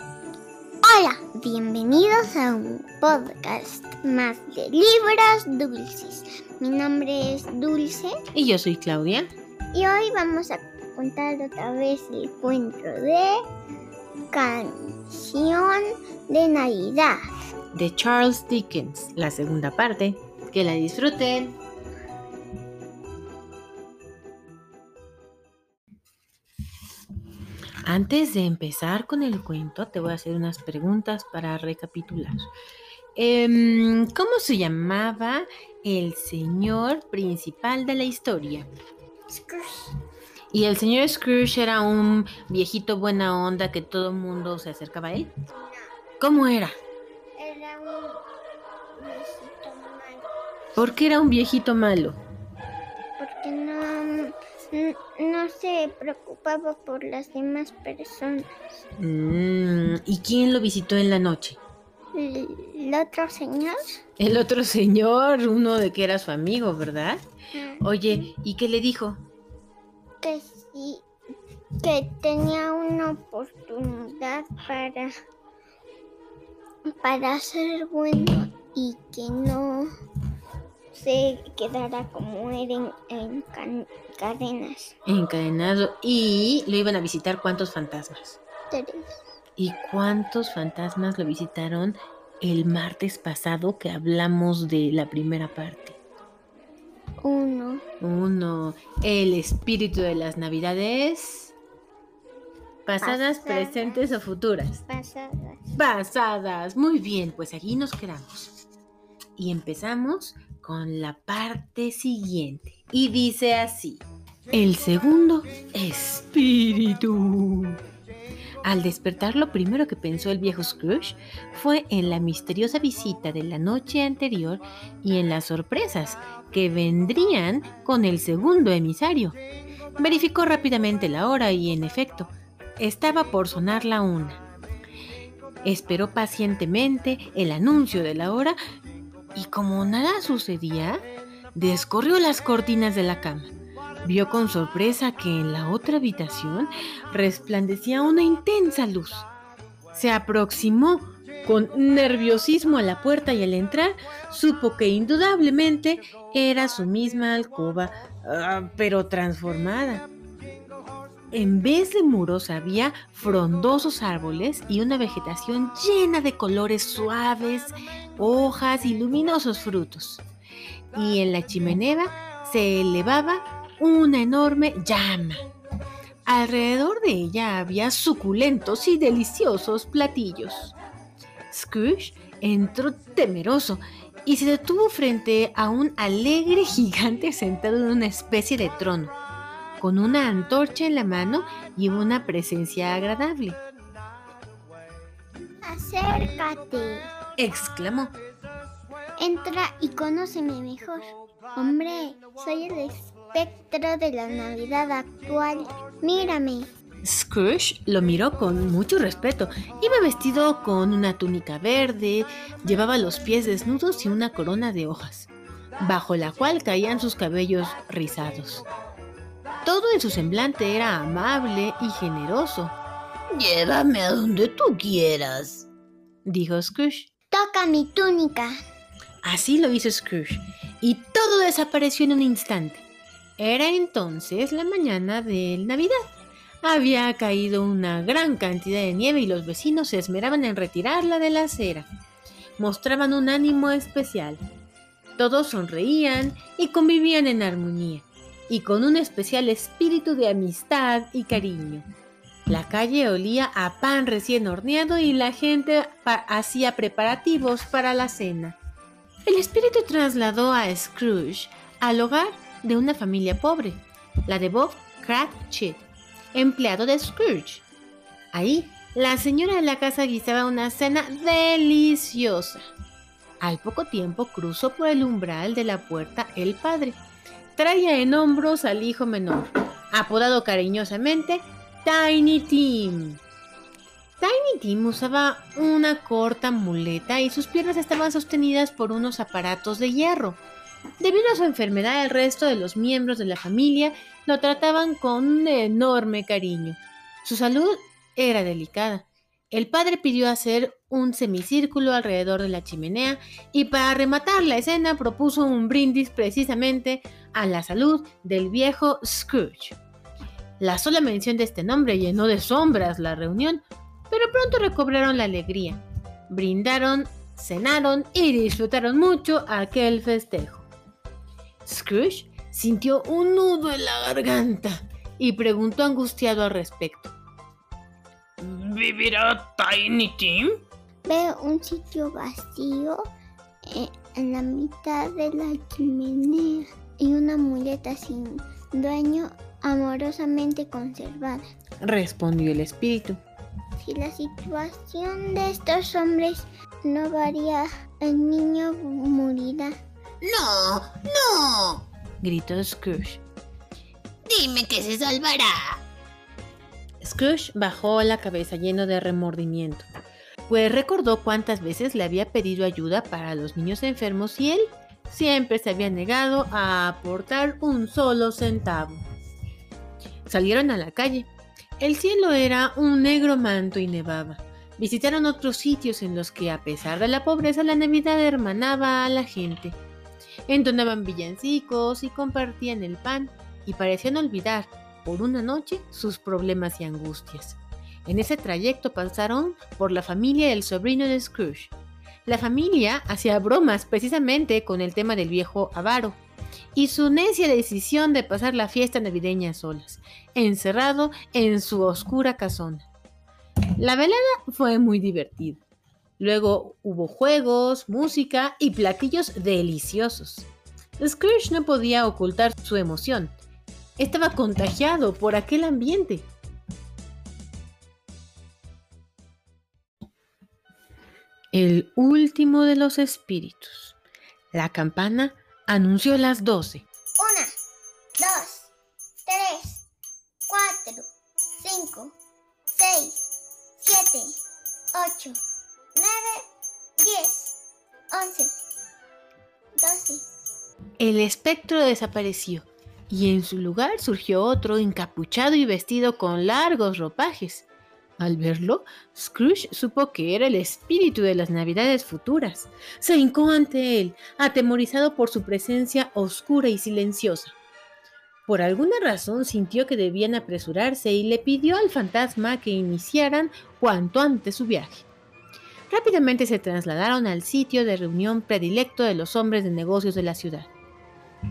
Hola, bienvenidos a un podcast más de libros dulces. Mi nombre es Dulce Y yo soy Claudia. y hoy vamos a contar otra vez el cuento de Canción de Navidad. de Charles Dickens, la segunda parte. Que la disfruten. Antes de empezar con el cuento, te voy a hacer unas preguntas para recapitular. Em, ¿Cómo se llamaba el señor principal de la historia? ¿Y el señor Scrooge era un viejito buena onda que todo el mundo se acercaba a él? ¿Cómo era? Era un viejito malo ¿Por qué era un viejito malo? Se preocupaba por las demás personas. Mm, ¿Y quién lo visitó en la noche? El, el otro señor El otro señor, uno de que era su amigo, ¿verdad? Oye, ¿y qué le dijo? que sí, que tenía una oportunidad para, para ser bueno y que no se quedara como era en, cadenas. Encadenado. Y lo iban a visitar cuántos fantasmas. Tres. ¿Y cuántos fantasmas lo visitaron el martes pasado que hablamos de la primera parte? Uno. Uno, el espíritu de las navidades. Pasadas, Pasadas. presentes o futuras. Pasadas. Pasadas. Muy bien, pues aquí nos quedamos. Y empezamos con la parte siguiente. Y dice así. El segundo espíritu. Al despertar, lo primero que pensó el viejo Scrooge fue en la misteriosa visita de la noche anterior y en las sorpresas que vendrían con el segundo emisario. Verificó rápidamente la hora y, en efecto, estaba por sonar la una. Esperó pacientemente el anuncio de la hora y como nada sucedía, descorrió las cortinas de la cama. Vio con sorpresa que en la otra habitación resplandecía una intensa luz. Se aproximó con nerviosismo a la puerta y al entrar supo que indudablemente era su misma alcoba, ah, pero transformada. En vez de muros había frondosos árboles y una vegetación llena de colores suaves, hojas y luminosos frutos. Y en la chimenea se elevaba una enorme llama. Alrededor de ella había suculentos y deliciosos platillos. Scrooge entró temeroso y se detuvo frente a un alegre gigante sentado en una especie de trono, con una antorcha en la mano y una presencia agradable. Acércate. Exclamó. Entra y conóceme mejor. Hombre, soy el espectro de la Navidad actual. Mírame. Scrooge lo miró con mucho respeto. Iba vestido con una túnica verde, llevaba los pies desnudos y una corona de hojas, bajo la cual caían sus cabellos rizados. Todo en su semblante era amable y generoso, Llévame a donde tú quieras. dijo Scrooge. Toca mi túnica. Así lo hizo Scrooge, y todo desapareció en un instante. Era entonces la mañana de Navidad. Había caído una gran cantidad de nieve y los vecinos se esmeraban en retirarla de la acera. Mostraban un ánimo especial. Todos sonreían y convivían en armonía, y con un especial espíritu de amistad y cariño. La calle olía a pan recién horneado y la gente hacía preparativos para la cena. El espíritu trasladó a Scrooge al hogar de una familia pobre, la de Bob Cratchit, empleado de Scrooge. Ahí, la señora de la casa guisaba una cena deliciosa. Al poco tiempo cruzó por el umbral de la puerta el padre. Traía en hombros al hijo menor, apodado cariñosamente Tiny Tim. Tiny Tim usaba una corta muleta y sus piernas estaban sostenidas por unos aparatos de hierro. Debido a su enfermedad, el resto de los miembros de la familia lo trataban con un enorme cariño. Su salud era delicada El padre pidió hacer un semicírculo alrededor de la chimenea y para rematar la escena propuso un brindis precisamente a la salud del viejo Scrooge. La sola mención de este nombre llenó de sombras la reunión, pero pronto recobraron la alegría. Brindaron, cenaron y disfrutaron mucho aquel festejo. Scrooge sintió un nudo en la garganta y preguntó angustiado al respecto. ¿Vivirá Tiny Tim? Veo un sitio vacío eh, en la mitad de la chimenea y una muleta sin dueño amorosamente conservada. Respondió el espíritu. Si la situación de estos hombres no varía, el niño morirá. No, no. Gritó Scrooge. Dime que se salvará. Scrooge bajó la cabeza lleno de remordimiento, pues recordó cuántas veces le había pedido ayuda para los niños enfermos y él siempre se había negado a aportar un solo centavo. Salieron a la calle. El cielo era un negro manto y nevaba. Visitaron otros sitios en los que, a pesar de la pobreza, la Navidad hermanaba a la gente. Entonaban villancicos y compartían el pan y parecían olvidar por una noche sus problemas y angustias. En ese trayecto pasaron por la familia del sobrino de Scrooge. La familia hacía bromas precisamente con el tema del viejo avaro y su necia decisión de pasar la fiesta navideña solas, encerrado en su oscura casona. La velada fue muy divertida. Luego hubo juegos, música y platillos deliciosos. Scrooge no podía ocultar su emoción estaba contagiado por aquel ambiente. El último de los espíritus. La campana anunció las doce. Una, dos, tres, cuatro, cinco, seis, siete, ocho, nueve, diez, once, doce. El espectro desapareció y en su lugar surgió otro encapuchado y vestido con largos ropajes. Al verlo, Scrooge supo que era el espíritu de las navidades futuras. Se hincó ante él, atemorizado por su presencia oscura y silenciosa. Por alguna razón sintió que debían apresurarse y le pidió al fantasma que iniciaran cuanto antes su viaje. Rápidamente se trasladaron al sitio de reunión predilecto de los hombres de negocios de la ciudad.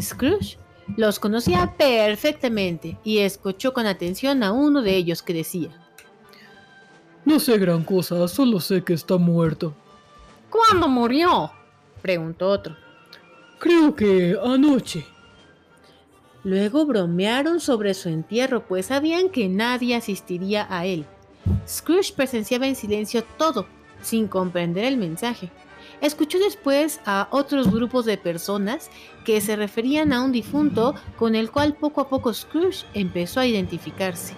Scrooge los conocía perfectamente y escuchó con atención a uno de ellos que decía, No sé gran cosa, solo sé que está muerto. ¿Cuándo murió? preguntó otro. Creo que anoche. Luego bromearon sobre su entierro, pues sabían que nadie asistiría a él. Scrooge presenciaba en silencio todo, sin comprender el mensaje. Escuchó después a otros grupos de personas que se referían a un difunto con el cual poco a poco Scrooge empezó a identificarse.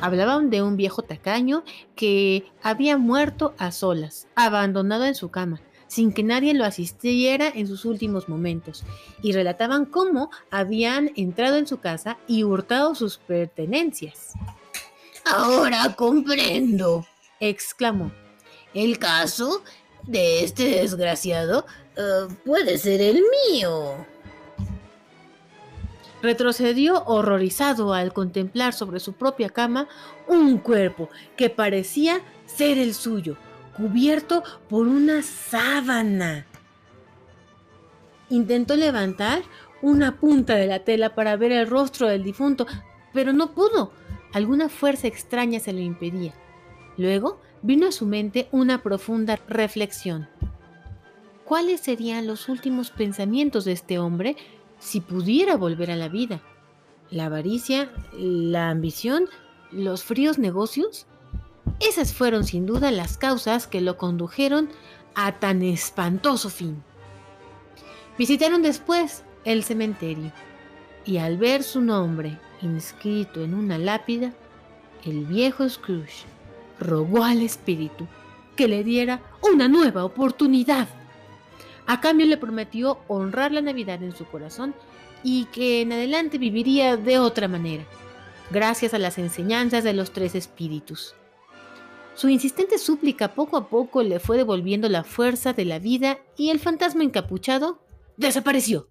Hablaban de un viejo tacaño que había muerto a solas, abandonado en su cama, sin que nadie lo asistiera en sus últimos momentos, y relataban cómo habían entrado en su casa y hurtado sus pertenencias. Ahora comprendo, exclamó. El caso de este desgraciado eh, puede ser el mío. Retrocedió horrorizado al contemplar sobre su propia cama un cuerpo que parecía ser el suyo, cubierto por una sábana. Intentó levantar una punta de la tela para ver el rostro del difunto, pero no pudo. Alguna fuerza extraña se lo impedía. Luego vino a su mente una profunda reflexión. ¿Cuáles serían los últimos pensamientos de este hombre si pudiera volver a la vida? ¿La avaricia? ¿La ambición? ¿Los fríos negocios? Esas fueron sin duda las causas que lo condujeron a tan espantoso fin. Visitaron después el cementerio y al ver su nombre inscrito en una lápida, el viejo Scrooge rogó al espíritu que le diera una nueva oportunidad. A cambio le prometió honrar la Navidad en su corazón y que en adelante viviría de otra manera, gracias a las enseñanzas de los tres espíritus. Su insistente súplica poco a poco le fue devolviendo la fuerza de la vida y el fantasma encapuchado desapareció.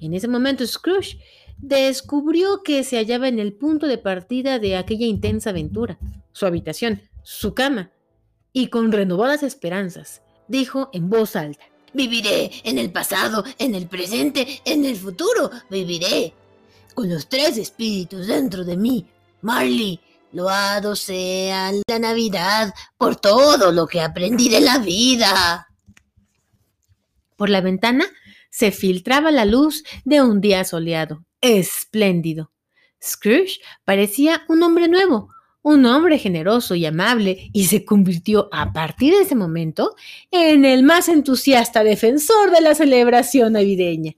En ese momento Scrooge descubrió que se hallaba en el punto de partida de aquella intensa aventura, su habitación, su cama, y con renovadas esperanzas, dijo en voz alta. Viviré en el pasado, en el presente, en el futuro. Viviré con los tres espíritus dentro de mí. Marley, loado sea la Navidad por todo lo que aprendí de la vida. Por la ventana se filtraba la luz de un día soleado, espléndido. Scrooge parecía un hombre nuevo, un hombre generoso y amable, y se convirtió a partir de ese momento en el más entusiasta defensor de la celebración navideña.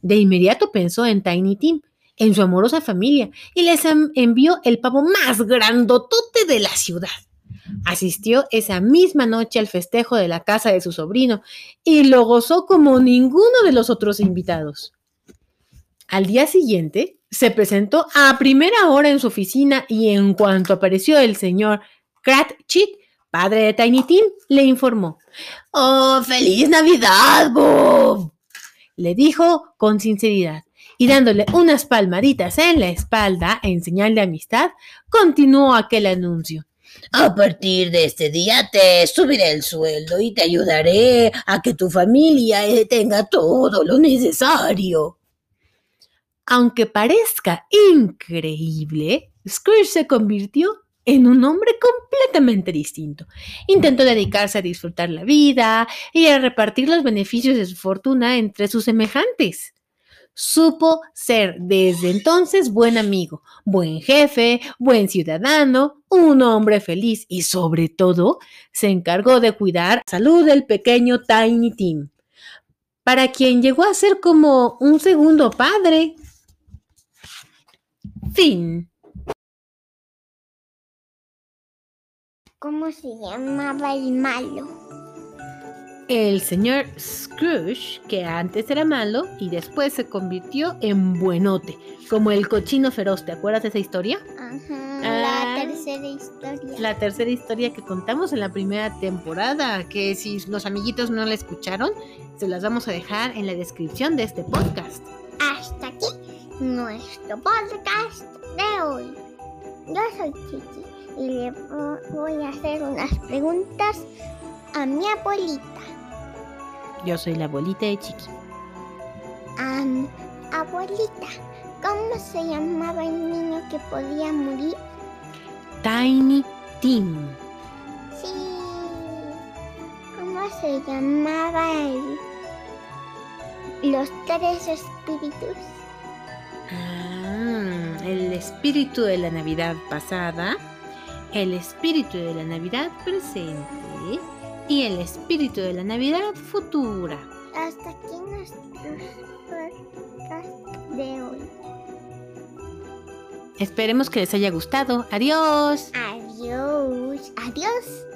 De inmediato pensó en Tiny Tim, en su amorosa familia, y les envió el pavo más grandotote de la ciudad. Asistió esa misma noche al festejo de la casa de su sobrino y lo gozó como ninguno de los otros invitados. Al día siguiente, se presentó a primera hora en su oficina y en cuanto apareció el señor Cratchit, padre de Tiny Tim, le informó. ¡Oh, feliz Navidad, Bob! Le dijo con sinceridad y dándole unas palmaditas en la espalda en señal de amistad, continuó aquel anuncio. A partir de este día te subiré el sueldo y te ayudaré a que tu familia tenga todo lo necesario. Aunque parezca increíble, Scrooge se convirtió en un hombre completamente distinto. Intentó dedicarse a disfrutar la vida y a repartir los beneficios de su fortuna entre sus semejantes. Supo ser desde entonces buen amigo, buen jefe, buen ciudadano, un hombre feliz y sobre todo se encargó de cuidar la salud del pequeño Tiny Tim, para quien llegó a ser como un segundo padre. Fin. ¿Cómo se llamaba el malo? El señor Scrooge, que antes era malo y después se convirtió en buenote, como el cochino feroz. ¿Te acuerdas de esa historia? Ajá, Ah. la tercera historia. La tercera historia que contamos en la primera temporada, que si los amiguitos no la escucharon, se las vamos a dejar en la descripción de este podcast. Hasta aquí nuestro podcast de hoy. Yo soy Chichi y le vo- voy a hacer unas preguntas a mi abuelita. Yo soy la abuelita de Chiqui. Am, abuelita, ¿cómo se llamaba el niño que podía morir? Tiny Tim. Sí. ¿Cómo se llamaba el... los tres espíritus? Ah, el espíritu de la Navidad pasada, el espíritu de la Navidad presente y el espíritu de la Navidad futura. Hasta aquí nuestro de hoy. Esperemos que les haya gustado. Adiós. Adiós. Adiós.